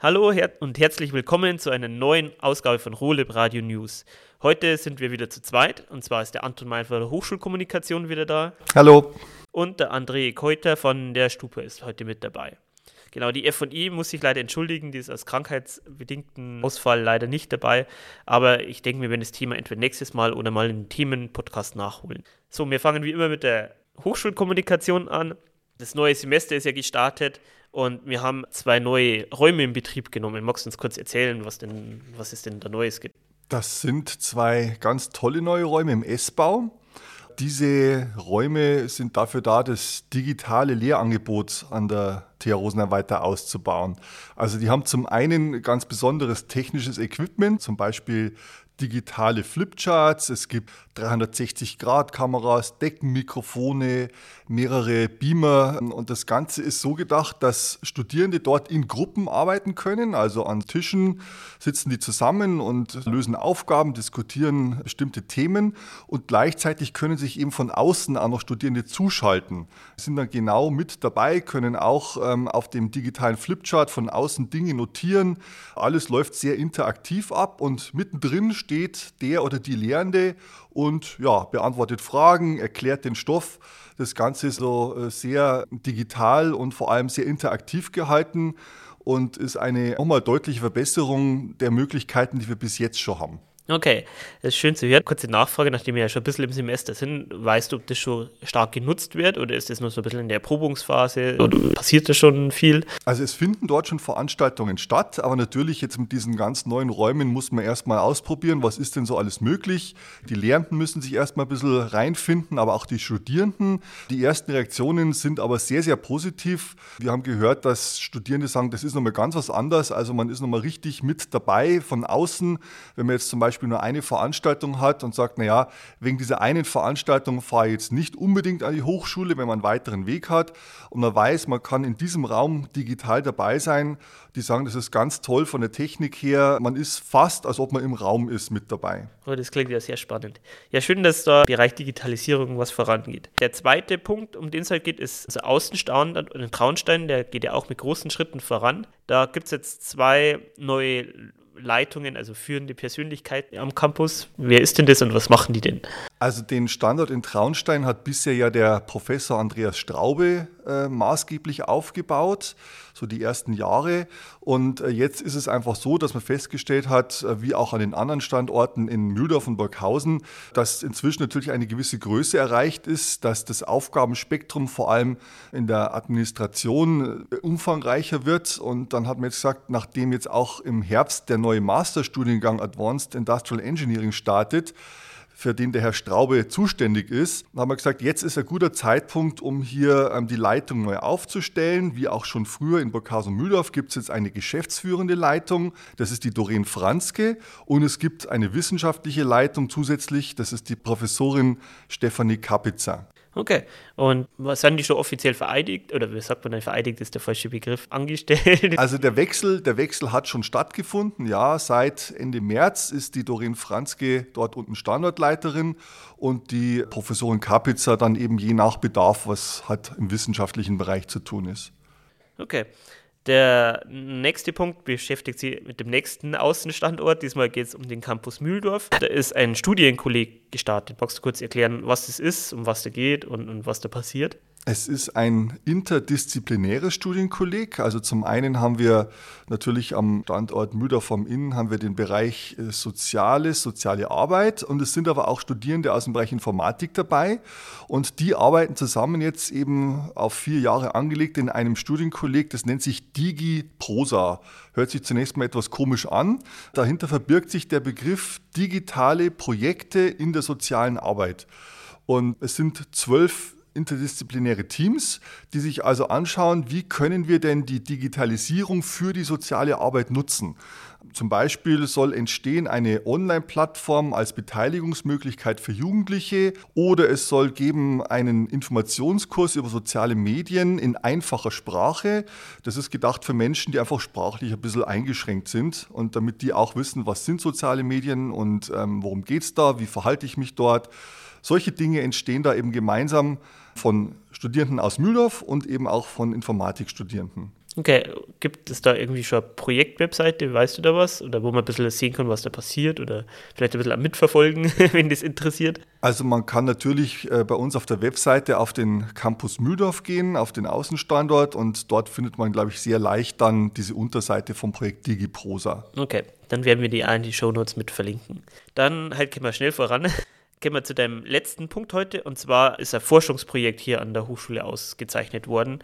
Hallo und herzlich willkommen zu einer neuen Ausgabe von Roleb Radio News. Heute sind wir wieder zu zweit und zwar ist der Anton Meil von der Hochschulkommunikation wieder da. Hallo. Und der André Keuter von der Stupe ist heute mit dabei. Genau, die FI muss sich leider entschuldigen, die ist aus krankheitsbedingten Ausfall leider nicht dabei. Aber ich denke, wir werden das Thema entweder nächstes Mal oder mal einen Themenpodcast nachholen. So, wir fangen wie immer mit der Hochschulkommunikation an. Das neue Semester ist ja gestartet und wir haben zwei neue Räume in Betrieb genommen. Magst du uns kurz erzählen, was, denn, was es denn da Neues gibt? Das sind zwei ganz tolle neue Räume im S-Bau. Diese Räume sind dafür da, das digitale Lehrangebot an der TH Rosenheim weiter auszubauen. Also die haben zum einen ganz besonderes technisches Equipment, zum Beispiel digitale Flipcharts, es gibt 360-Grad-Kameras, Deckenmikrofone, mehrere Beamer. Und das Ganze ist so gedacht, dass Studierende dort in Gruppen arbeiten können, also an Tischen sitzen die zusammen und lösen Aufgaben, diskutieren bestimmte Themen. Und gleichzeitig können sich eben von außen auch noch Studierende zuschalten, sind dann genau mit dabei, können auch ähm, auf dem digitalen Flipchart von außen Dinge notieren, alles läuft sehr interaktiv ab und mittendrin steht der oder die Lehrende und ja, beantwortet Fragen, erklärt den Stoff. Das Ganze ist so äh, sehr digital und vor allem sehr interaktiv gehalten und ist eine nochmal deutliche Verbesserung der Möglichkeiten, die wir bis jetzt schon haben. Okay, das ist schön zu hören. Kurze Nachfrage, nachdem wir ja schon ein bisschen im Semester sind. Weißt du, ob das schon stark genutzt wird oder ist das nur so ein bisschen in der Erprobungsphase oder passiert da schon viel? Also es finden dort schon Veranstaltungen statt, aber natürlich jetzt mit diesen ganz neuen Räumen muss man erstmal ausprobieren, was ist denn so alles möglich. Die Lehrenden müssen sich erstmal ein bisschen reinfinden, aber auch die Studierenden. Die ersten Reaktionen sind aber sehr, sehr positiv. Wir haben gehört, dass Studierende sagen, das ist nochmal ganz was anderes. Also man ist nochmal richtig mit dabei von außen. Wenn man jetzt zum Beispiel Beispiel nur eine Veranstaltung hat und sagt, naja, wegen dieser einen Veranstaltung fahre ich jetzt nicht unbedingt an die Hochschule, wenn man einen weiteren Weg hat und man weiß, man kann in diesem Raum digital dabei sein, die sagen, das ist ganz toll von der Technik her. Man ist fast, als ob man im Raum ist, mit dabei. Oh, das klingt ja sehr spannend. Ja, schön, dass da im Bereich Digitalisierung was vorangeht. Der zweite Punkt, um den es halt geht, ist unser Außenstandort in Traunstein. Der geht ja auch mit großen Schritten voran. Da gibt es jetzt zwei neue Leitungen, also führende Persönlichkeiten am Campus. Wer ist denn das und was machen die denn? Also den Standort in Traunstein hat bisher ja der Professor Andreas Straube äh, maßgeblich aufgebaut, so die ersten Jahre. Und äh, jetzt ist es einfach so, dass man festgestellt hat, äh, wie auch an den anderen Standorten in Mühldorf und Burghausen, dass inzwischen natürlich eine gewisse Größe erreicht ist, dass das Aufgabenspektrum vor allem in der Administration äh, umfangreicher wird. Und dann hat man jetzt gesagt, nachdem jetzt auch im Herbst der neue Masterstudiengang Advanced Industrial Engineering startet, für den der Herr Straube zuständig ist, haben wir gesagt, jetzt ist ein guter Zeitpunkt, um hier ähm, die Leitung neu aufzustellen. Wie auch schon früher in Burghausen-Mühldorf gibt es jetzt eine geschäftsführende Leitung, das ist die Doreen Franzke. Und es gibt eine wissenschaftliche Leitung zusätzlich, das ist die Professorin Stefanie Kapitzer. Okay. Und was sind die schon offiziell vereidigt? Oder wie sagt man denn, vereidigt ist der falsche Begriff, angestellt? Also der Wechsel, der Wechsel hat schon stattgefunden. Ja, seit Ende März ist die Doreen Franzke dort unten Standortleiterin und die Professorin Kapitzer dann eben je nach Bedarf, was halt im wissenschaftlichen Bereich zu tun ist. Okay. Der nächste Punkt beschäftigt sich mit dem nächsten Außenstandort. Diesmal geht es um den Campus Mühldorf. Da ist ein Studienkolleg gestartet. Magst du kurz erklären, was das ist, um was da geht und, und was da passiert? Es ist ein interdisziplinäres Studienkolleg. Also zum einen haben wir natürlich am Standort Müder vom Inn haben wir den Bereich äh, Soziales, soziale Arbeit und es sind aber auch Studierende aus dem Bereich Informatik dabei und die arbeiten zusammen jetzt eben auf vier Jahre angelegt in einem Studienkolleg, das nennt sich DigiProsa. Hört sich zunächst mal etwas komisch an. Dahinter verbirgt sich der Begriff digitale Projekte in der sozialen Arbeit. Und es sind zwölf interdisziplinäre Teams, die sich also anschauen, wie können wir denn die Digitalisierung für die soziale Arbeit nutzen. Zum Beispiel soll entstehen eine Online-Plattform als Beteiligungsmöglichkeit für Jugendliche oder es soll geben einen Informationskurs über soziale Medien in einfacher Sprache. Das ist gedacht für Menschen, die einfach sprachlich ein bisschen eingeschränkt sind und damit die auch wissen, was sind soziale Medien und ähm, worum geht es da, wie verhalte ich mich dort. Solche Dinge entstehen da eben gemeinsam von Studierenden aus Mühldorf und eben auch von Informatikstudierenden. Okay, gibt es da irgendwie schon eine Projektwebseite, weißt du da was? Oder wo man ein bisschen sehen kann, was da passiert? Oder vielleicht ein bisschen mitverfolgen, wenn das interessiert? Also man kann natürlich äh, bei uns auf der Webseite auf den Campus Mühldorf gehen, auf den Außenstandort und dort findet man, glaube ich, sehr leicht dann diese Unterseite vom Projekt DigiProsa. Okay, dann werden wir die in die Shownotes mit verlinken. Dann halt gehen wir schnell voran. Gehen wir zu deinem letzten Punkt heute und zwar ist ein Forschungsprojekt hier an der Hochschule ausgezeichnet worden.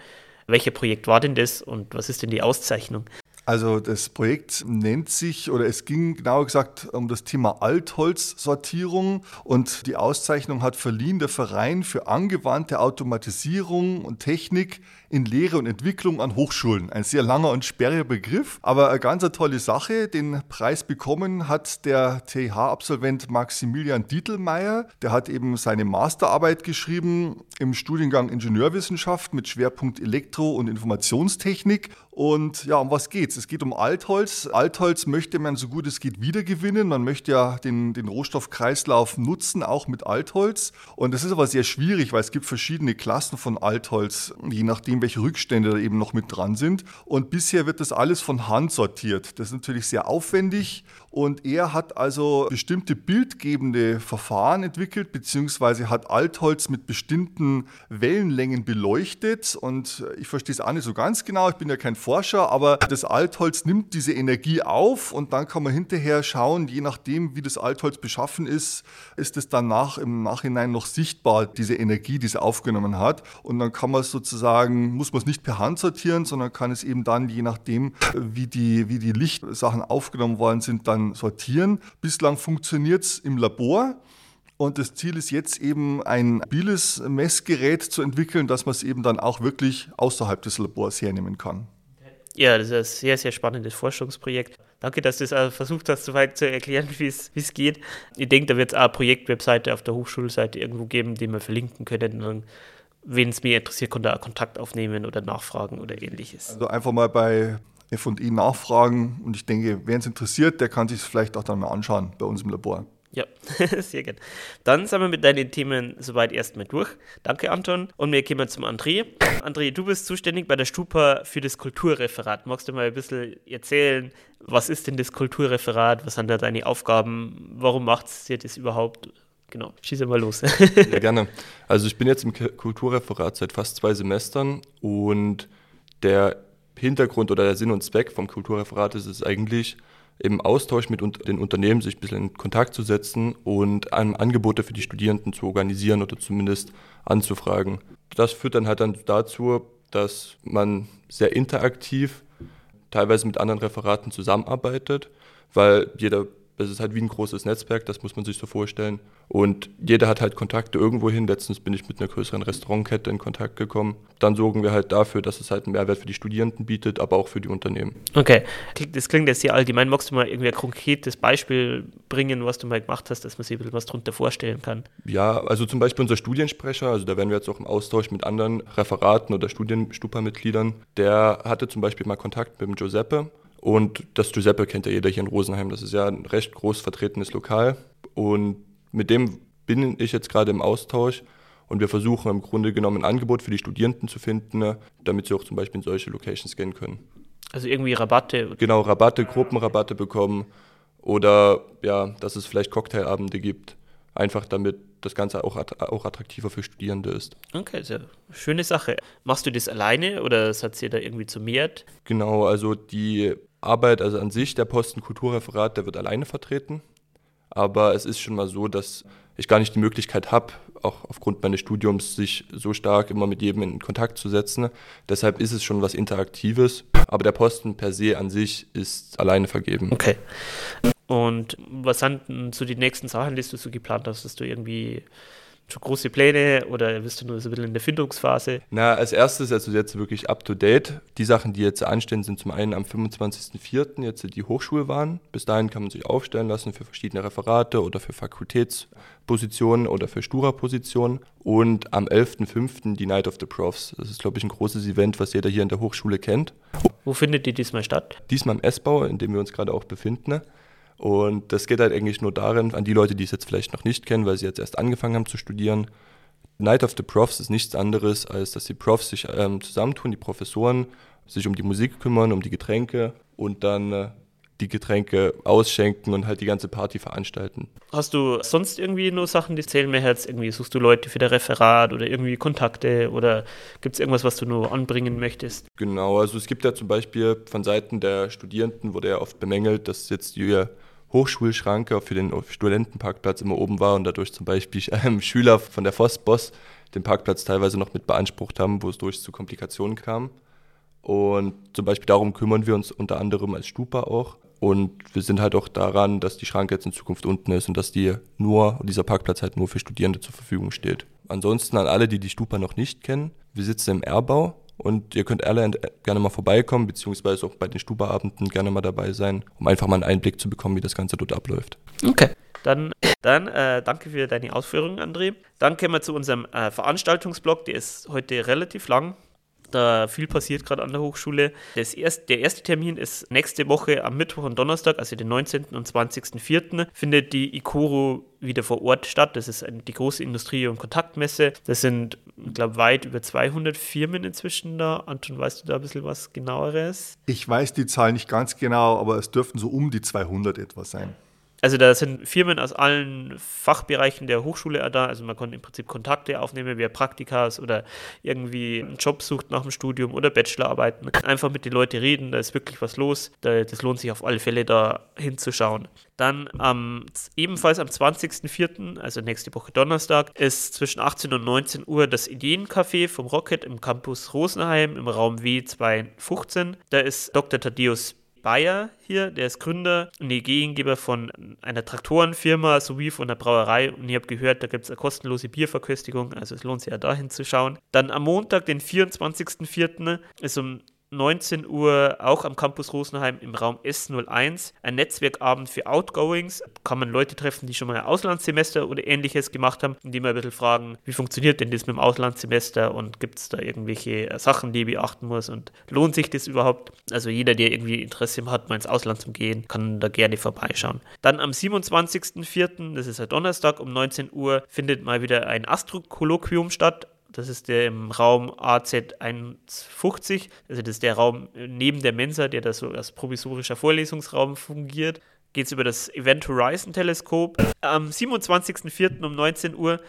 Welches Projekt war denn das und was ist denn die Auszeichnung? Also das Projekt nennt sich, oder es ging genauer gesagt um das Thema Altholzsortierung und die Auszeichnung hat verliehen der Verein für angewandte Automatisierung und Technik in Lehre und Entwicklung an Hochschulen. Ein sehr langer und sperriger Begriff, aber eine ganz tolle Sache. Den Preis bekommen hat der TH-Absolvent Maximilian Dietelmeier. Der hat eben seine Masterarbeit geschrieben im Studiengang Ingenieurwissenschaft mit Schwerpunkt Elektro- und Informationstechnik. Und ja, um was geht's? Es geht um Altholz. Altholz möchte man so gut es geht wiedergewinnen. Man möchte ja den, den Rohstoffkreislauf nutzen, auch mit Altholz. Und das ist aber sehr schwierig, weil es gibt verschiedene Klassen von Altholz, je nachdem, welche Rückstände da eben noch mit dran sind. Und bisher wird das alles von Hand sortiert. Das ist natürlich sehr aufwendig. Und er hat also bestimmte bildgebende Verfahren entwickelt, beziehungsweise hat Altholz mit bestimmten Wellenlängen beleuchtet. Und ich verstehe es auch nicht so ganz genau. Ich bin ja kein Forscher, aber das Altholz nimmt diese Energie auf und dann kann man hinterher schauen, je nachdem, wie das Altholz beschaffen ist, ist es dann nach, im Nachhinein noch sichtbar, diese Energie, die es aufgenommen hat. Und dann kann man es sozusagen, muss man es nicht per Hand sortieren, sondern kann es eben dann, je nachdem, wie die, wie die Lichtsachen aufgenommen worden sind, dann sortieren. Bislang funktioniert es im Labor. Und das Ziel ist jetzt eben ein mobiles Messgerät zu entwickeln, dass man es eben dann auch wirklich außerhalb des Labors hernehmen kann. Ja, das ist ein sehr, sehr spannendes Forschungsprojekt. Danke, dass du es auch versucht hast, soweit zu erklären, wie es geht. Ich denke, da wird es auch eine Projektwebseite auf der Hochschulseite irgendwo geben, die wir verlinken können. Wenn es mir interessiert, kann da Kontakt aufnehmen oder nachfragen oder ähnliches. Also einfach mal bei F&I nachfragen und ich denke, wer es interessiert, der kann sich es vielleicht auch dann mal anschauen bei uns im Labor. Ja, sehr gerne. Dann sind wir mit deinen Themen soweit erstmal durch. Danke, Anton. Und wir kommen zum André. André, du bist zuständig bei der Stupa für das Kulturreferat. Magst du mal ein bisschen erzählen, was ist denn das Kulturreferat? Was sind da deine Aufgaben? Warum macht es dir das überhaupt? Genau, schieße mal los. ja, gerne. Also ich bin jetzt im Kulturreferat seit fast zwei Semestern und der Hintergrund oder der Sinn und Zweck vom Kulturreferat ist es eigentlich, im Austausch mit den Unternehmen sich ein bisschen in Kontakt zu setzen und Angebote für die Studierenden zu organisieren oder zumindest anzufragen. Das führt dann halt dann dazu, dass man sehr interaktiv teilweise mit anderen Referaten zusammenarbeitet, weil jeder es ist halt wie ein großes Netzwerk, das muss man sich so vorstellen. Und jeder hat halt Kontakte irgendwo hin. Letztens bin ich mit einer größeren Restaurantkette in Kontakt gekommen. Dann sorgen wir halt dafür, dass es halt einen Mehrwert für die Studierenden bietet, aber auch für die Unternehmen. Okay, das klingt jetzt sehr allgemein. Magst du mal irgendwie ein konkretes Beispiel bringen, was du mal gemacht hast, dass man sich ein bisschen was darunter vorstellen kann? Ja, also zum Beispiel unser Studiensprecher, also da werden wir jetzt auch im Austausch mit anderen Referaten oder Studienstupa-Mitgliedern, der hatte zum Beispiel mal Kontakt mit dem Giuseppe und das Giuseppe kennt ja jeder hier in Rosenheim. Das ist ja ein recht groß vertretenes Lokal. Und mit dem bin ich jetzt gerade im Austausch. Und wir versuchen im Grunde genommen ein Angebot für die Studierenden zu finden, damit sie auch zum Beispiel in solche Locations gehen können. Also irgendwie Rabatte? Genau, Rabatte, Gruppenrabatte bekommen. Oder ja, dass es vielleicht Cocktailabende gibt. Einfach damit das Ganze auch, auch attraktiver für Studierende ist. Okay, sehr schöne Sache. Machst du das alleine oder hat sie da irgendwie zu mehr? Genau, also die Arbeit, also an sich, der Posten Kulturreferat, der wird alleine vertreten. Aber es ist schon mal so, dass ich gar nicht die Möglichkeit habe, auch aufgrund meines Studiums, sich so stark immer mit jedem in Kontakt zu setzen. Deshalb ist es schon was Interaktives. Aber der Posten per se an sich ist alleine vergeben. Okay. Und was sind so die nächsten Sachen, die du so geplant hast, dass du irgendwie schon große Pläne oder bist du nur so ein bisschen in der Findungsphase? Na, als erstes, also jetzt wirklich up to date. Die Sachen, die jetzt anstehen, sind zum einen am 25.04. jetzt die Hochschulwahlen. Bis dahin kann man sich aufstellen lassen für verschiedene Referate oder für Fakultätspositionen oder für Stura-Positionen. Und am 11.05. die Night of the Profs. Das ist, glaube ich, ein großes Event, was jeder hier in der Hochschule kennt. Wo findet die diesmal statt? Diesmal im S-Bau, in dem wir uns gerade auch befinden. Und das geht halt eigentlich nur darin, an die Leute, die es jetzt vielleicht noch nicht kennen, weil sie jetzt erst angefangen haben zu studieren, Night of the Profs ist nichts anderes, als dass die Profs sich ähm, zusammentun, die Professoren sich um die Musik kümmern, um die Getränke und dann äh, die Getränke ausschenken und halt die ganze Party veranstalten. Hast du sonst irgendwie nur Sachen, die zählen mir Herz? Irgendwie suchst du Leute für das Referat oder irgendwie Kontakte oder gibt es irgendwas, was du nur anbringen möchtest? Genau, also es gibt ja zum Beispiel von Seiten der Studierenden wurde ja oft bemängelt, dass jetzt die Hochschulschranke für den Studentenparkplatz immer oben war und dadurch zum Beispiel ähm, Schüler von der Vossboss den Parkplatz teilweise noch mit beansprucht haben, wo es durch zu Komplikationen kam. Und zum Beispiel darum kümmern wir uns unter anderem als Stupa auch. Und wir sind halt auch daran, dass die Schranke jetzt in Zukunft unten ist und dass die nur, dieser Parkplatz halt nur für Studierende zur Verfügung steht. Ansonsten an alle, die die Stupa noch nicht kennen, wir sitzen im R-Bau und ihr könnt alle gerne mal vorbeikommen, beziehungsweise auch bei den Stuba-Abenden gerne mal dabei sein, um einfach mal einen Einblick zu bekommen, wie das Ganze dort abläuft. Okay. Dann, dann äh, danke für deine Ausführungen, André. Dann kommen wir zu unserem äh, Veranstaltungsblock. Der ist heute relativ lang da viel passiert gerade an der Hochschule. Erst, der erste Termin ist nächste Woche am Mittwoch und Donnerstag, also den 19. und 20.04. findet die ICORO wieder vor Ort statt. Das ist die große Industrie- und Kontaktmesse. Das sind, ich glaube, weit über 200 Firmen inzwischen da. Anton, weißt du da ein bisschen was genaueres? Ich weiß die Zahl nicht ganz genau, aber es dürften so um die 200 etwa sein. Also da sind Firmen aus allen Fachbereichen der Hochschule da. Also man kann im Prinzip Kontakte aufnehmen, wer Praktikas oder irgendwie einen Job sucht nach dem Studium oder Bachelorarbeiten. Einfach mit den Leuten reden, da ist wirklich was los. das lohnt sich auf alle Fälle da hinzuschauen. Dann ähm, ebenfalls am 20.04., also nächste Woche Donnerstag, ist zwischen 18 und 19 Uhr das Ideencafé vom Rocket im Campus Rosenheim im Raum W215. Da ist Dr. Thaddeus Bayer hier, der ist Gründer und Ideengeber von einer Traktorenfirma sowie von einer Brauerei. Und ich habe gehört, da gibt es eine kostenlose Bierverköstigung, also es lohnt sich ja dahin zu schauen. Dann am Montag, den 24.04., ist um 19 Uhr auch am Campus Rosenheim im Raum S01 ein Netzwerkabend für Outgoings. Kann man Leute treffen, die schon mal ein Auslandssemester oder ähnliches gemacht haben, indem man ein bisschen fragen, wie funktioniert denn das mit dem Auslandssemester und gibt es da irgendwelche äh, Sachen, die beachten muss und lohnt sich das überhaupt? Also jeder, der irgendwie Interesse hat, mal ins Ausland zu gehen, kann da gerne vorbeischauen. Dann am 27.04., das ist ein Donnerstag um 19 Uhr, findet mal wieder ein Astrokolloquium statt das ist der im Raum AZ150. Also das ist der Raum neben der Mensa, der da so als provisorischer Vorlesungsraum fungiert. Geht es über das Event Horizon Teleskop. Am 27.04. um 19 Uhr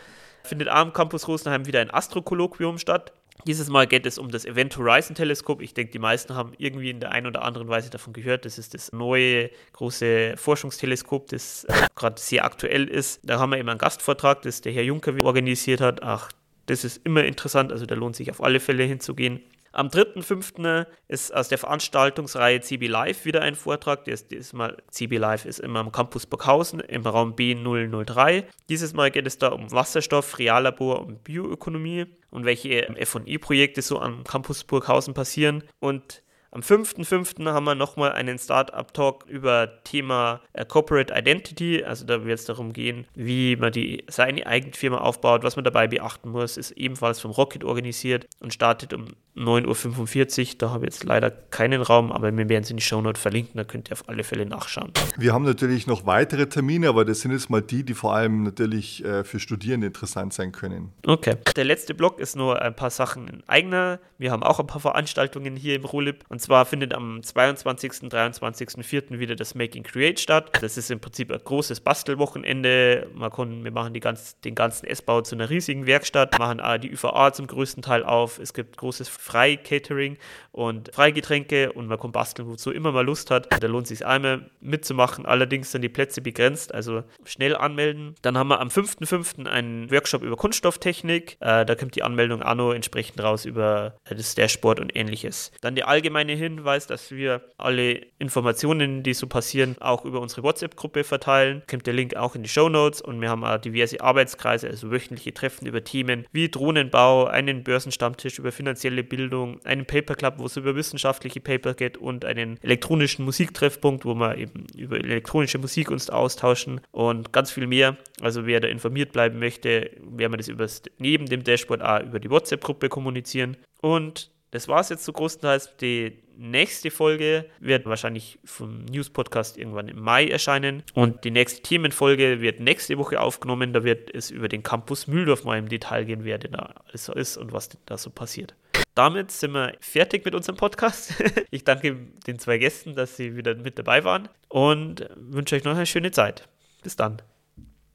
findet am Campus Rosenheim wieder ein Astrokolloquium statt. Dieses Mal geht es um das Event Horizon Teleskop. Ich denke, die meisten haben irgendwie in der einen oder anderen Weise davon gehört. Das ist das neue große Forschungsteleskop, das gerade sehr aktuell ist. Da haben wir eben einen Gastvortrag, das der Herr Juncker organisiert hat. Ach, das ist immer interessant, also da lohnt sich auf alle Fälle hinzugehen. Am 3.5. ist aus der Veranstaltungsreihe CB Live wieder ein Vortrag. Das, dieses Mal CB Live ist immer am Campus Burghausen im Raum B003. Dieses Mal geht es da um Wasserstoff, Reallabor und Bioökonomie und welche FE-Projekte so am Campus Burghausen passieren. Und am 5.5. haben wir nochmal einen Startup-Talk über Thema äh, Corporate Identity. Also da wird es darum gehen, wie man die, seine eigene Firma aufbaut, was man dabei beachten muss. Ist ebenfalls vom Rocket organisiert und startet um 9.45 Uhr. Da habe ich jetzt leider keinen Raum, aber wir werden es in die Shownote verlinken, da könnt ihr auf alle Fälle nachschauen. Wir haben natürlich noch weitere Termine, aber das sind jetzt mal die, die vor allem natürlich äh, für Studierende interessant sein können. Okay. Der letzte Block ist nur ein paar Sachen in eigener. Wir haben auch ein paar Veranstaltungen hier im Rolib. Und zwar findet am 22. 23.04. wieder das Making Create statt. Das ist im Prinzip ein großes Bastelwochenende. Man kann, wir machen die ganz, den ganzen S-Bau zu einer riesigen Werkstatt, machen die ÜVA zum größten Teil auf. Es gibt großes Frei-Catering und Freigetränke und man kann basteln, wozu immer man Lust hat. Da lohnt es sich einmal mitzumachen. Allerdings sind die Plätze begrenzt, also schnell anmelden. Dann haben wir am 5.5. einen Workshop über Kunststofftechnik. Äh, da kommt die Anmeldung Anno entsprechend raus über das Dashboard und ähnliches. Dann der allgemeine Hinweis, dass wir alle Informationen, die so passieren, auch über unsere WhatsApp-Gruppe verteilen. Kommt der Link auch in die Show Notes und wir haben auch diverse Arbeitskreise, also wöchentliche Treffen über Themen wie Drohnenbau, einen Börsenstammtisch über finanzielle Bildung, einen Paper Club, wo es über wissenschaftliche Paper geht und einen elektronischen Musiktreffpunkt, wo wir eben über elektronische Musik uns austauschen und ganz viel mehr. Also wer da informiert bleiben möchte, werden wir das übers, neben dem Dashboard auch über die WhatsApp-Gruppe kommunizieren. Und das war es jetzt zu großenteils. Die nächste Folge wird wahrscheinlich vom News-Podcast irgendwann im Mai erscheinen. Und die nächste Themenfolge wird nächste Woche aufgenommen. Da wird es über den Campus Mühldorf mal im Detail gehen, wer denn da alles ist und was da so passiert. Damit sind wir fertig mit unserem Podcast. Ich danke den zwei Gästen, dass sie wieder mit dabei waren und wünsche euch noch eine schöne Zeit. Bis dann.